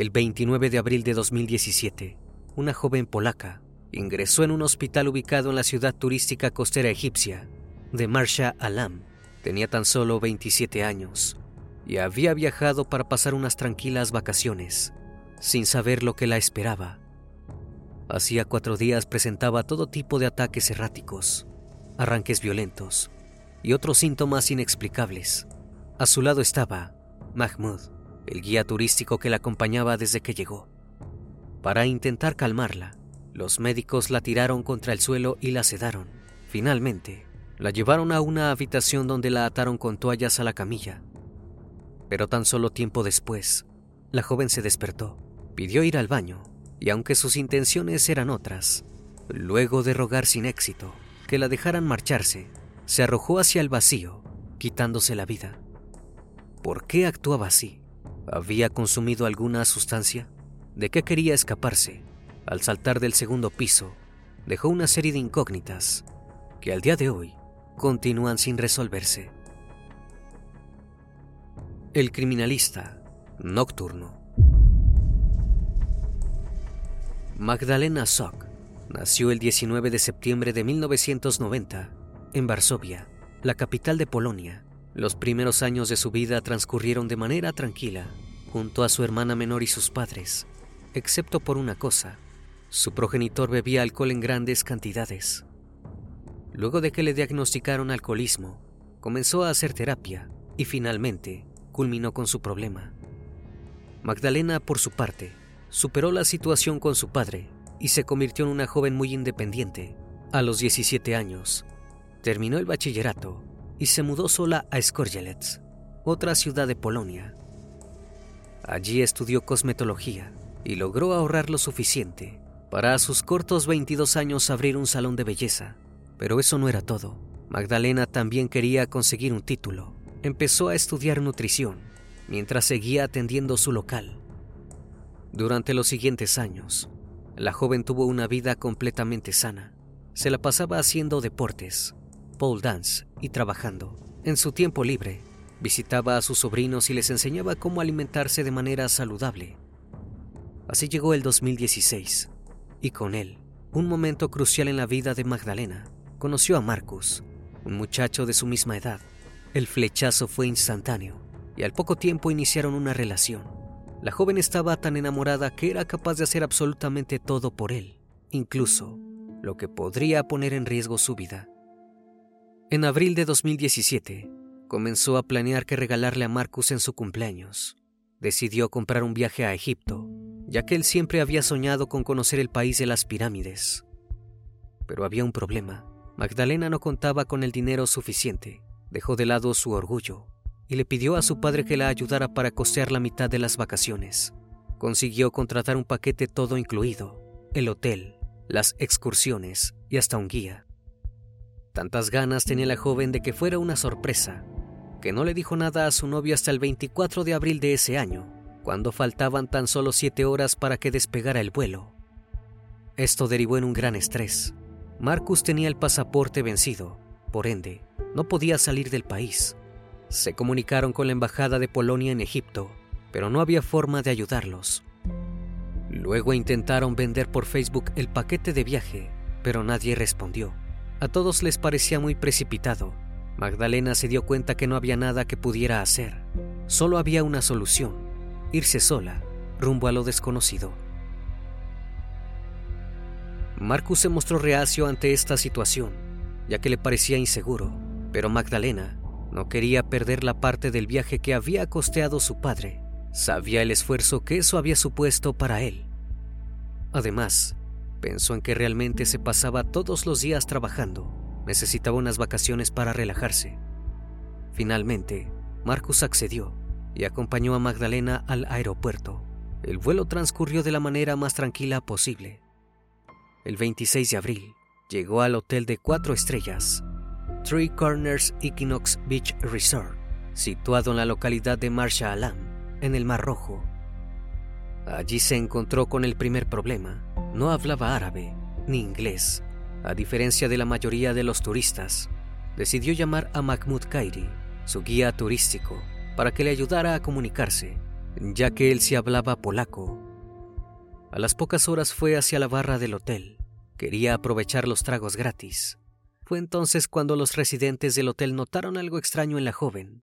El 29 de abril de 2017, una joven polaca ingresó en un hospital ubicado en la ciudad turística costera egipcia de Marsha Alam. Tenía tan solo 27 años y había viajado para pasar unas tranquilas vacaciones, sin saber lo que la esperaba. Hacía cuatro días presentaba todo tipo de ataques erráticos, arranques violentos y otros síntomas inexplicables. A su lado estaba Mahmoud, el guía turístico que la acompañaba desde que llegó. Para intentar calmarla, los médicos la tiraron contra el suelo y la sedaron. Finalmente, la llevaron a una habitación donde la ataron con toallas a la camilla. Pero tan solo tiempo después, la joven se despertó, pidió ir al baño, y aunque sus intenciones eran otras, luego de rogar sin éxito que la dejaran marcharse, se arrojó hacia el vacío, quitándose la vida. ¿Por qué actuaba así? ¿Había consumido alguna sustancia? ¿De qué quería escaparse? Al saltar del segundo piso, dejó una serie de incógnitas que al día de hoy continúan sin resolverse. El criminalista nocturno. Magdalena Sok nació el 19 de septiembre de 1990 en Varsovia, la capital de Polonia. Los primeros años de su vida transcurrieron de manera tranquila, junto a su hermana menor y sus padres, excepto por una cosa, su progenitor bebía alcohol en grandes cantidades. Luego de que le diagnosticaron alcoholismo, comenzó a hacer terapia y finalmente culminó con su problema. Magdalena, por su parte, superó la situación con su padre y se convirtió en una joven muy independiente. A los 17 años, terminó el bachillerato y se mudó sola a Skorzelec, otra ciudad de Polonia. Allí estudió cosmetología y logró ahorrar lo suficiente para a sus cortos 22 años abrir un salón de belleza. Pero eso no era todo. Magdalena también quería conseguir un título. Empezó a estudiar nutrición mientras seguía atendiendo su local. Durante los siguientes años, la joven tuvo una vida completamente sana. Se la pasaba haciendo deportes, pole dance y trabajando. En su tiempo libre, visitaba a sus sobrinos y les enseñaba cómo alimentarse de manera saludable. Así llegó el 2016, y con él, un momento crucial en la vida de Magdalena. Conoció a Marcus, un muchacho de su misma edad. El flechazo fue instantáneo, y al poco tiempo iniciaron una relación. La joven estaba tan enamorada que era capaz de hacer absolutamente todo por él, incluso lo que podría poner en riesgo su vida. En abril de 2017, comenzó a planear qué regalarle a Marcus en su cumpleaños. Decidió comprar un viaje a Egipto, ya que él siempre había soñado con conocer el país de las pirámides. Pero había un problema. Magdalena no contaba con el dinero suficiente. Dejó de lado su orgullo y le pidió a su padre que la ayudara para costear la mitad de las vacaciones. Consiguió contratar un paquete todo incluido, el hotel, las excursiones y hasta un guía. Tantas ganas tenía la joven de que fuera una sorpresa, que no le dijo nada a su novio hasta el 24 de abril de ese año, cuando faltaban tan solo siete horas para que despegara el vuelo. Esto derivó en un gran estrés. Marcus tenía el pasaporte vencido, por ende, no podía salir del país. Se comunicaron con la embajada de Polonia en Egipto, pero no había forma de ayudarlos. Luego intentaron vender por Facebook el paquete de viaje, pero nadie respondió. A todos les parecía muy precipitado. Magdalena se dio cuenta que no había nada que pudiera hacer. Solo había una solución, irse sola, rumbo a lo desconocido. Marcus se mostró reacio ante esta situación, ya que le parecía inseguro, pero Magdalena no quería perder la parte del viaje que había costeado su padre. Sabía el esfuerzo que eso había supuesto para él. Además, Pensó en que realmente se pasaba todos los días trabajando. Necesitaba unas vacaciones para relajarse. Finalmente, Marcus accedió y acompañó a Magdalena al aeropuerto. El vuelo transcurrió de la manera más tranquila posible. El 26 de abril, llegó al hotel de cuatro estrellas, Three Corners Equinox Beach Resort, situado en la localidad de Marsha Alam, en el Mar Rojo. Allí se encontró con el primer problema. No hablaba árabe ni inglés. A diferencia de la mayoría de los turistas, decidió llamar a Mahmoud Kairi, su guía turístico, para que le ayudara a comunicarse, ya que él sí hablaba polaco. A las pocas horas fue hacia la barra del hotel. Quería aprovechar los tragos gratis. Fue entonces cuando los residentes del hotel notaron algo extraño en la joven.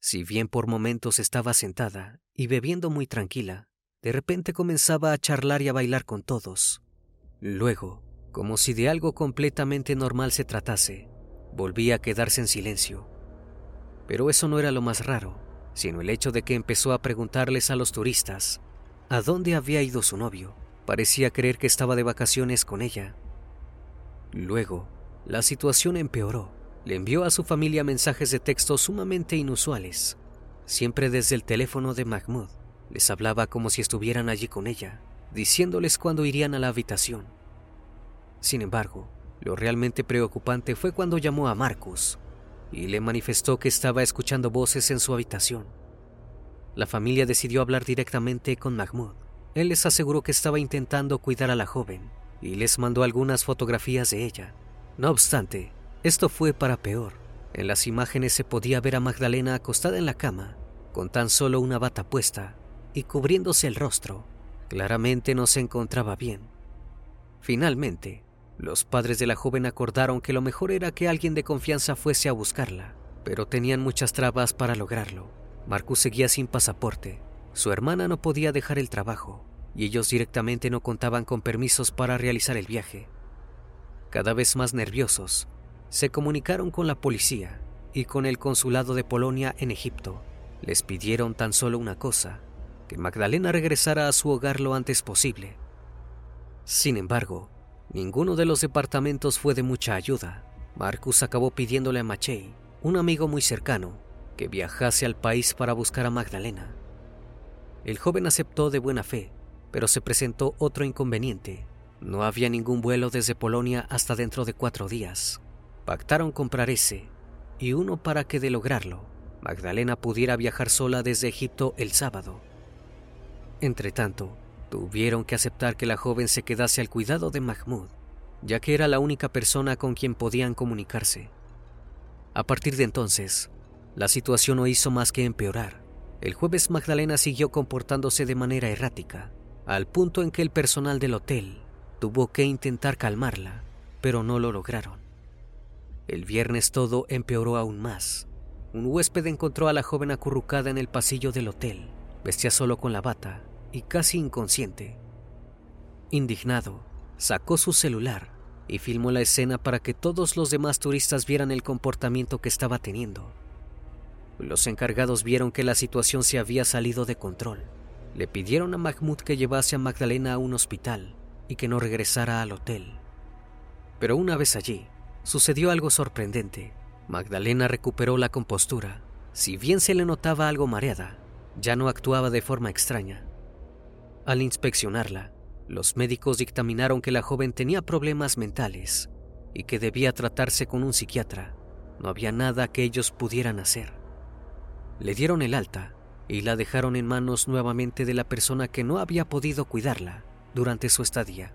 Si bien por momentos estaba sentada y bebiendo muy tranquila, de repente comenzaba a charlar y a bailar con todos. Luego, como si de algo completamente normal se tratase, volvía a quedarse en silencio. Pero eso no era lo más raro, sino el hecho de que empezó a preguntarles a los turistas a dónde había ido su novio. Parecía creer que estaba de vacaciones con ella. Luego, la situación empeoró. Le envió a su familia mensajes de texto sumamente inusuales, siempre desde el teléfono de Mahmoud. Les hablaba como si estuvieran allí con ella, diciéndoles cuándo irían a la habitación. Sin embargo, lo realmente preocupante fue cuando llamó a Marcus y le manifestó que estaba escuchando voces en su habitación. La familia decidió hablar directamente con Mahmoud. Él les aseguró que estaba intentando cuidar a la joven y les mandó algunas fotografías de ella. No obstante, esto fue para peor. En las imágenes se podía ver a Magdalena acostada en la cama, con tan solo una bata puesta y cubriéndose el rostro. Claramente no se encontraba bien. Finalmente, los padres de la joven acordaron que lo mejor era que alguien de confianza fuese a buscarla, pero tenían muchas trabas para lograrlo. Marcus seguía sin pasaporte, su hermana no podía dejar el trabajo, y ellos directamente no contaban con permisos para realizar el viaje. Cada vez más nerviosos, se comunicaron con la policía y con el consulado de Polonia en Egipto. Les pidieron tan solo una cosa, que Magdalena regresara a su hogar lo antes posible. Sin embargo, ninguno de los departamentos fue de mucha ayuda. Marcus acabó pidiéndole a Machey, un amigo muy cercano, que viajase al país para buscar a Magdalena. El joven aceptó de buena fe, pero se presentó otro inconveniente. No había ningún vuelo desde Polonia hasta dentro de cuatro días. Pactaron comprar ese, y uno para que de lograrlo, Magdalena pudiera viajar sola desde Egipto el sábado Entretanto, tuvieron que aceptar que la joven se quedase al cuidado de Mahmoud, ya que era la única persona con quien podían comunicarse. A partir de entonces, la situación no hizo más que empeorar. El jueves Magdalena siguió comportándose de manera errática. al punto en que el personal del hotel tuvo que intentar calmarla, pero no lo lograron. El viernes todo empeoró aún más. Un huésped encontró a la joven acurrucada en el pasillo del hotel, vestía solo con la bata y casi inconsciente. Indignado, sacó su celular y filmó la escena para que todos los demás turistas vieran el comportamiento que estaba teniendo. Los encargados vieron que la situación se había salido de control. Le pidieron a Mahmoud que llevase a Magdalena a un hospital y que no regresara al hotel. Pero una vez allí, sucedió algo sorprendente. Magdalena recuperó la compostura. Si bien se le notaba algo mareada, ya no actuaba de forma extraña. Al inspeccionarla, los médicos dictaminaron que la joven tenía problemas mentales y que debía tratarse con un psiquiatra. No había nada que ellos pudieran hacer. Le dieron el alta y la dejaron en manos nuevamente de la persona que no había podido cuidarla durante su estadía.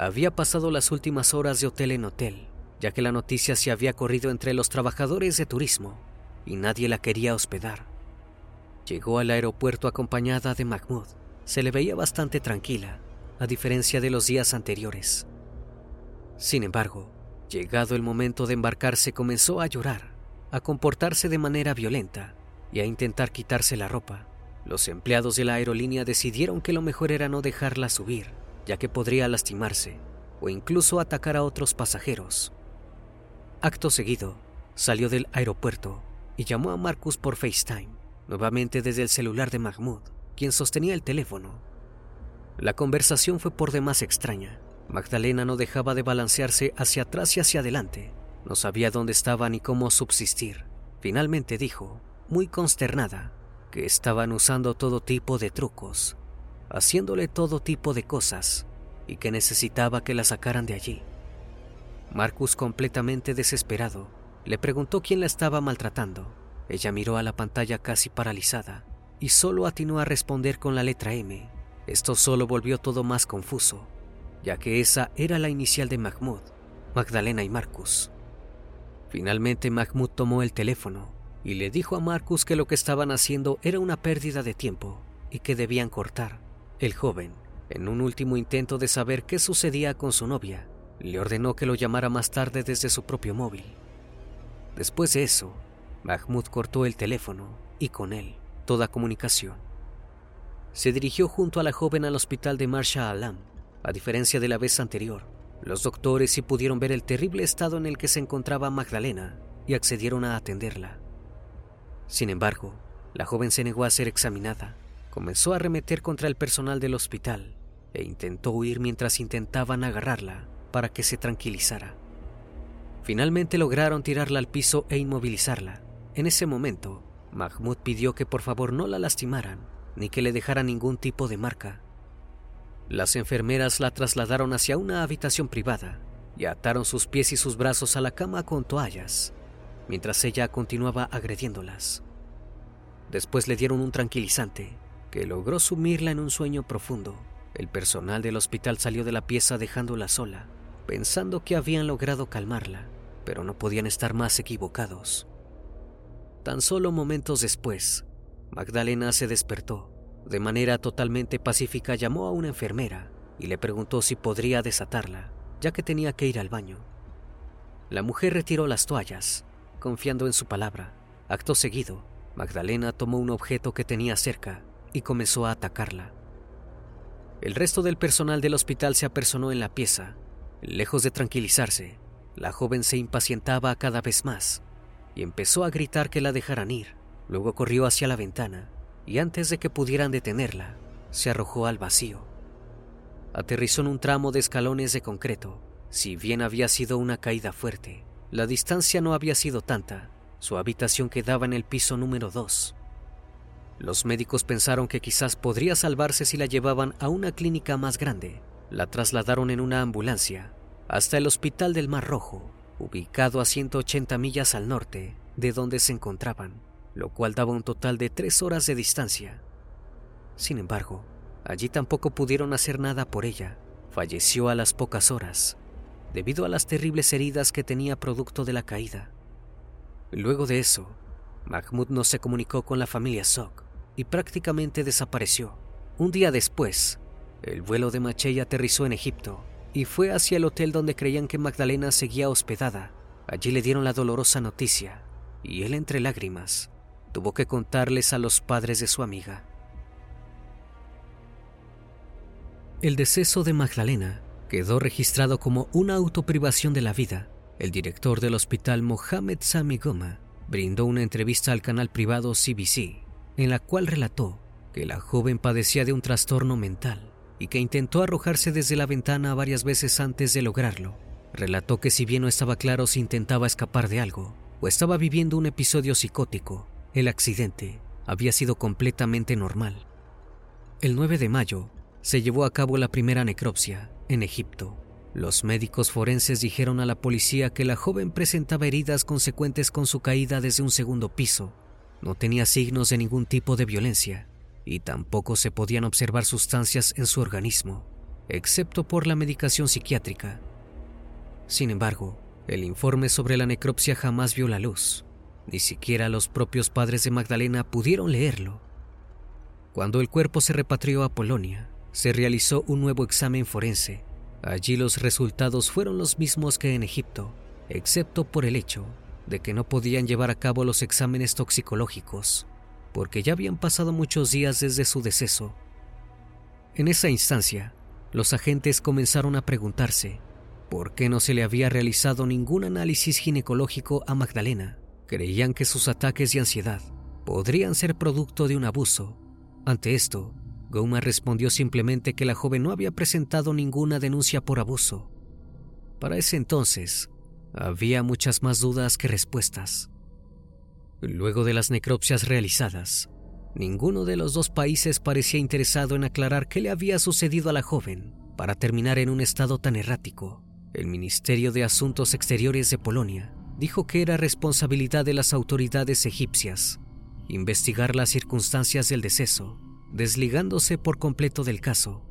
Había pasado las últimas horas de hotel en hotel, ya que la noticia se había corrido entre los trabajadores de turismo y nadie la quería hospedar. Llegó al aeropuerto acompañada de Mahmoud. Se le veía bastante tranquila, a diferencia de los días anteriores. Sin embargo, llegado el momento de embarcarse, comenzó a llorar, a comportarse de manera violenta y a intentar quitarse la ropa. Los empleados de la aerolínea decidieron que lo mejor era no dejarla subir, ya que podría lastimarse o incluso atacar a otros pasajeros. Acto seguido, salió del aeropuerto y llamó a Marcus por FaceTime, nuevamente desde el celular de Mahmoud, quien sostenía el teléfono. La conversación fue por demás extraña. Magdalena no dejaba de balancearse hacia atrás y hacia adelante. No sabía dónde estaba ni cómo subsistir. Finalmente dijo, muy consternada, que estaban usando todo tipo de trucos, haciéndole todo tipo de cosas, y que necesitaba que la sacaran de allí. Marcus, completamente desesperado, le preguntó quién la estaba maltratando. Ella miró a la pantalla casi paralizada y solo atinó a responder con la letra M. Esto solo volvió todo más confuso, ya que esa era la inicial de Mahmoud, Magdalena y Marcus. Finalmente Mahmoud tomó el teléfono y le dijo a Marcus que lo que estaban haciendo era una pérdida de tiempo y que debían cortar. El joven, en un último intento de saber qué sucedía con su novia, le ordenó que lo llamara más tarde desde su propio móvil. Después de eso, Mahmoud cortó el teléfono y con él toda comunicación. Se dirigió junto a la joven al hospital de Marsha Alam. A diferencia de la vez anterior, los doctores sí pudieron ver el terrible estado en el que se encontraba Magdalena y accedieron a atenderla. Sin embargo, la joven se negó a ser examinada, comenzó a arremeter contra el personal del hospital e intentó huir mientras intentaban agarrarla para que se tranquilizara. Finalmente lograron tirarla al piso e inmovilizarla. En ese momento, Mahmoud pidió que por favor no la lastimaran ni que le dejara ningún tipo de marca. Las enfermeras la trasladaron hacia una habitación privada y ataron sus pies y sus brazos a la cama con toallas, mientras ella continuaba agrediéndolas. Después le dieron un tranquilizante que logró sumirla en un sueño profundo. El personal del hospital salió de la pieza dejándola sola, pensando que habían logrado calmarla, pero no podían estar más equivocados. Tan solo momentos después, Magdalena se despertó. De manera totalmente pacífica llamó a una enfermera y le preguntó si podría desatarla. ya que tenía que ir al baño. La mujer retiró las toallas, confiando en su palabra. Acto seguido, Magdalena tomó un objeto que tenía cerca y comenzó a atacarla. El resto del personal del hospital se apersonó en la pieza. Lejos de tranquilizarse, la joven se impacientaba cada vez más y empezó a gritar que la dejaran ir. Luego corrió hacia la ventana y antes de que pudieran detenerla, se arrojó al vacío. Aterrizó en un tramo de escalones de concreto. Si bien había sido una caída fuerte, la distancia no había sido tanta. Su habitación quedaba en el piso número 2. Los médicos pensaron que quizás podría salvarse si la llevaban a una clínica más grande. La trasladaron en una ambulancia hasta el Hospital del Mar Rojo, ubicado a 180 millas al norte de donde se encontraban, lo cual daba un total de tres horas de distancia. Sin embargo, allí tampoco pudieron hacer nada por ella. Falleció a las pocas horas, debido a las terribles heridas que tenía producto de la caída. Luego de eso, Mahmoud no se comunicó con la familia Sok y prácticamente desapareció. Un día después, el vuelo de Machey aterrizó en Egipto y fue hacia el hotel donde creían que Magdalena seguía hospedada. Allí le dieron la dolorosa noticia y él entre lágrimas tuvo que contarles a los padres de su amiga. El deceso de Magdalena quedó registrado como una autoprivación de la vida. El director del hospital Mohamed Sami Goma brindó una entrevista al canal privado CBC en la cual relató que la joven padecía de un trastorno mental y que intentó arrojarse desde la ventana varias veces antes de lograrlo. Relató que si bien no estaba claro si intentaba escapar de algo o estaba viviendo un episodio psicótico, el accidente había sido completamente normal. El 9 de mayo se llevó a cabo la primera necropsia en Egipto. Los médicos forenses dijeron a la policía que la joven presentaba heridas consecuentes con su caída desde un segundo piso. No tenía signos de ningún tipo de violencia y tampoco se podían observar sustancias en su organismo, excepto por la medicación psiquiátrica. Sin embargo, el informe sobre la necropsia jamás vio la luz. Ni siquiera los propios padres de Magdalena pudieron leerlo. Cuando el cuerpo se repatrió a Polonia, se realizó un nuevo examen forense. Allí los resultados fueron los mismos que en Egipto, excepto por el hecho de que no podían llevar a cabo los exámenes toxicológicos porque ya habían pasado muchos días desde su deceso. En esa instancia, los agentes comenzaron a preguntarse por qué no se le había realizado ningún análisis ginecológico a Magdalena. Creían que sus ataques de ansiedad podrían ser producto de un abuso. Ante esto, Goma respondió simplemente que la joven no había presentado ninguna denuncia por abuso. Para ese entonces, había muchas más dudas que respuestas. Luego de las necropsias realizadas, ninguno de los dos países parecía interesado en aclarar qué le había sucedido a la joven para terminar en un estado tan errático. El Ministerio de Asuntos Exteriores de Polonia dijo que era responsabilidad de las autoridades egipcias investigar las circunstancias del deceso, desligándose por completo del caso.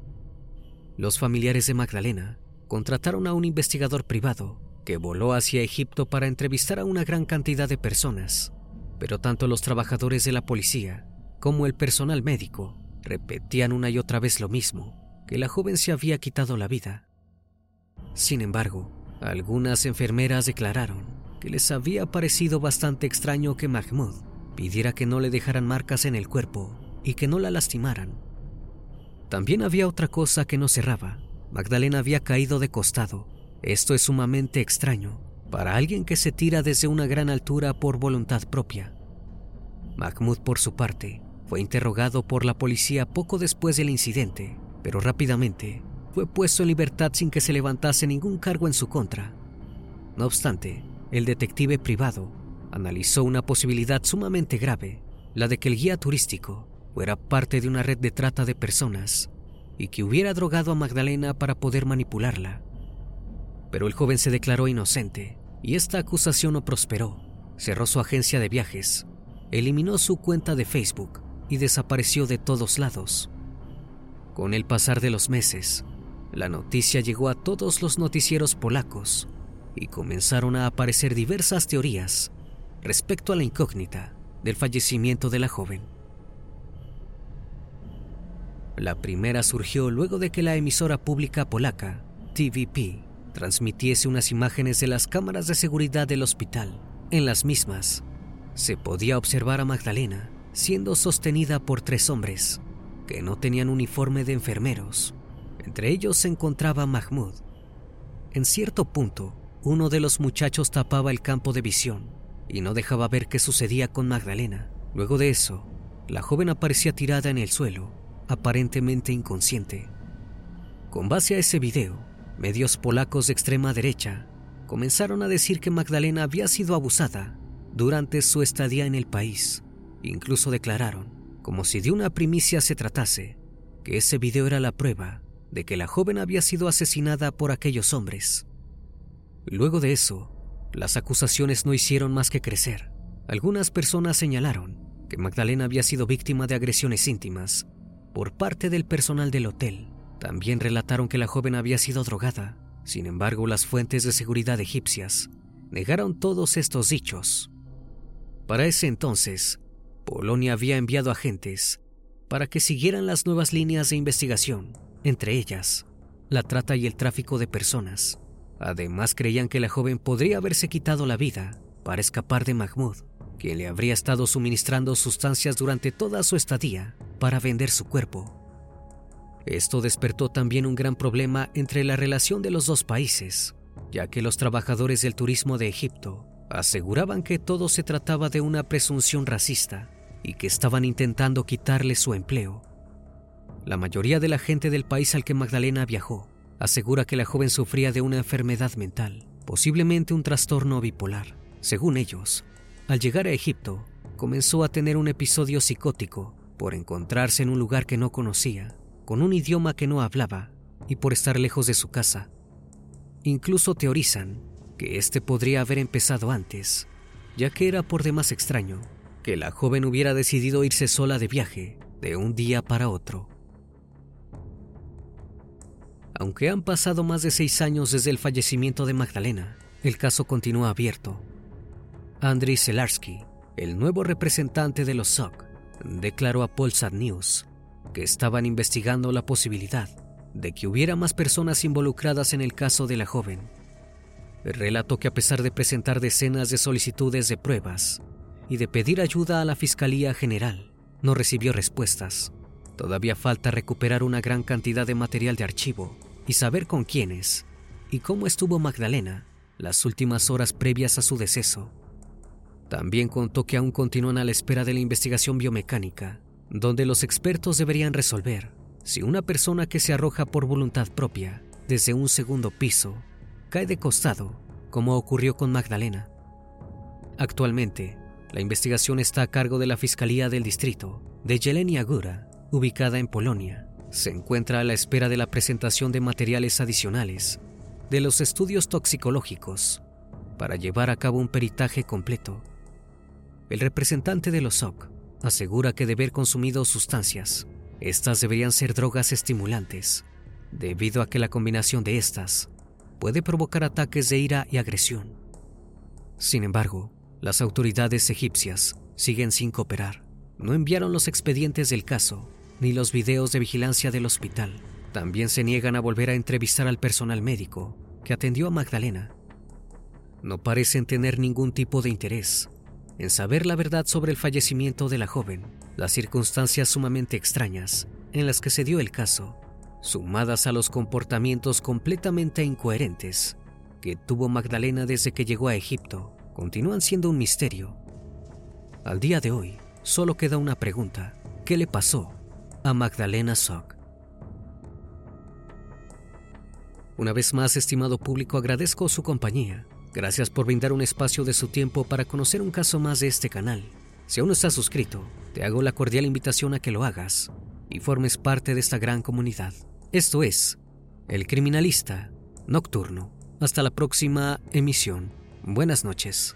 Los familiares de Magdalena contrataron a un investigador privado que voló hacia Egipto para entrevistar a una gran cantidad de personas pero tanto los trabajadores de la policía como el personal médico repetían una y otra vez lo mismo, que la joven se había quitado la vida. Sin embargo, algunas enfermeras declararon que les había parecido bastante extraño que Mahmoud pidiera que no le dejaran marcas en el cuerpo y que no la lastimaran. También había otra cosa que no cerraba. Magdalena había caído de costado. Esto es sumamente extraño, para alguien que se tira desde una gran altura por voluntad propia. Mahmoud, por su parte, fue interrogado por la policía poco después del incidente, pero rápidamente fue puesto en libertad sin que se levantase ningún cargo en su contra. No obstante, el detective privado analizó una posibilidad sumamente grave, la de que el guía turístico fuera parte de una red de trata de personas y que hubiera drogado a Magdalena para poder manipularla. Pero el joven se declaró inocente y esta acusación no prosperó. Cerró su agencia de viajes, eliminó su cuenta de Facebook y desapareció de todos lados. Con el pasar de los meses, la noticia llegó a todos los noticieros polacos y comenzaron a aparecer diversas teorías respecto a la incógnita del fallecimiento de la joven. La primera surgió luego de que la emisora pública polaca, TVP, transmitiese unas imágenes de las cámaras de seguridad del hospital. En las mismas, se podía observar a Magdalena siendo sostenida por tres hombres que no tenían uniforme de enfermeros. Entre ellos se encontraba Mahmoud. En cierto punto, uno de los muchachos tapaba el campo de visión y no dejaba ver qué sucedía con Magdalena. Luego de eso, la joven aparecía tirada en el suelo, aparentemente inconsciente. Con base a ese video, medios polacos de extrema derecha comenzaron a decir que Magdalena había sido abusada durante su estadía en el país. Incluso declararon, como si de una primicia se tratase, que ese video era la prueba de que la joven había sido asesinada por aquellos hombres. Luego de eso, las acusaciones no hicieron más que crecer. Algunas personas señalaron que Magdalena había sido víctima de agresiones íntimas por parte del personal del hotel. También relataron que la joven había sido drogada. Sin embargo, las fuentes de seguridad egipcias negaron todos estos dichos. Para ese entonces, Polonia había enviado agentes para que siguieran las nuevas líneas de investigación, entre ellas la trata y el tráfico de personas. Además creían que la joven podría haberse quitado la vida para escapar de Mahmoud, quien le habría estado suministrando sustancias durante toda su estadía para vender su cuerpo. Esto despertó también un gran problema entre la relación de los dos países, ya que los trabajadores del turismo de Egipto aseguraban que todo se trataba de una presunción racista y que estaban intentando quitarle su empleo. La mayoría de la gente del país al que Magdalena viajó asegura que la joven sufría de una enfermedad mental, posiblemente un trastorno bipolar. Según ellos, al llegar a Egipto, comenzó a tener un episodio psicótico por encontrarse en un lugar que no conocía, con un idioma que no hablaba y por estar lejos de su casa. Incluso teorizan que este podría haber empezado antes, ya que era por demás extraño que la joven hubiera decidido irse sola de viaje de un día para otro. Aunque han pasado más de seis años desde el fallecimiento de Magdalena, el caso continúa abierto. Andriy Selarsky, el nuevo representante de los SOC, declaró a Polsat News que estaban investigando la posibilidad de que hubiera más personas involucradas en el caso de la joven. Relató que a pesar de presentar decenas de solicitudes de pruebas y de pedir ayuda a la Fiscalía General, no recibió respuestas. Todavía falta recuperar una gran cantidad de material de archivo y saber con quiénes y cómo estuvo Magdalena las últimas horas previas a su deceso. También contó que aún continúan a la espera de la investigación biomecánica, donde los expertos deberían resolver si una persona que se arroja por voluntad propia desde un segundo piso cae de costado, como ocurrió con Magdalena. Actualmente, la investigación está a cargo de la Fiscalía del Distrito de Jelenia Góra, ubicada en Polonia se encuentra a la espera de la presentación de materiales adicionales de los estudios toxicológicos para llevar a cabo un peritaje completo. El representante de los SOC asegura que de haber consumido sustancias, estas deberían ser drogas estimulantes, debido a que la combinación de estas puede provocar ataques de ira y agresión. Sin embargo, las autoridades egipcias siguen sin cooperar. No enviaron los expedientes del caso ni los videos de vigilancia del hospital. También se niegan a volver a entrevistar al personal médico que atendió a Magdalena. No parecen tener ningún tipo de interés en saber la verdad sobre el fallecimiento de la joven, las circunstancias sumamente extrañas en las que se dio el caso, sumadas a los comportamientos completamente incoherentes que tuvo Magdalena desde que llegó a Egipto, continúan siendo un misterio. Al día de hoy, solo queda una pregunta. ¿Qué le pasó a Magdalena Sock. Una vez más, estimado público, agradezco su compañía. Gracias por brindar un espacio de su tiempo para conocer un caso más de este canal. Si aún no estás suscrito, te hago la cordial invitación a que lo hagas y formes parte de esta gran comunidad. Esto es El Criminalista Nocturno. Hasta la próxima emisión. Buenas noches.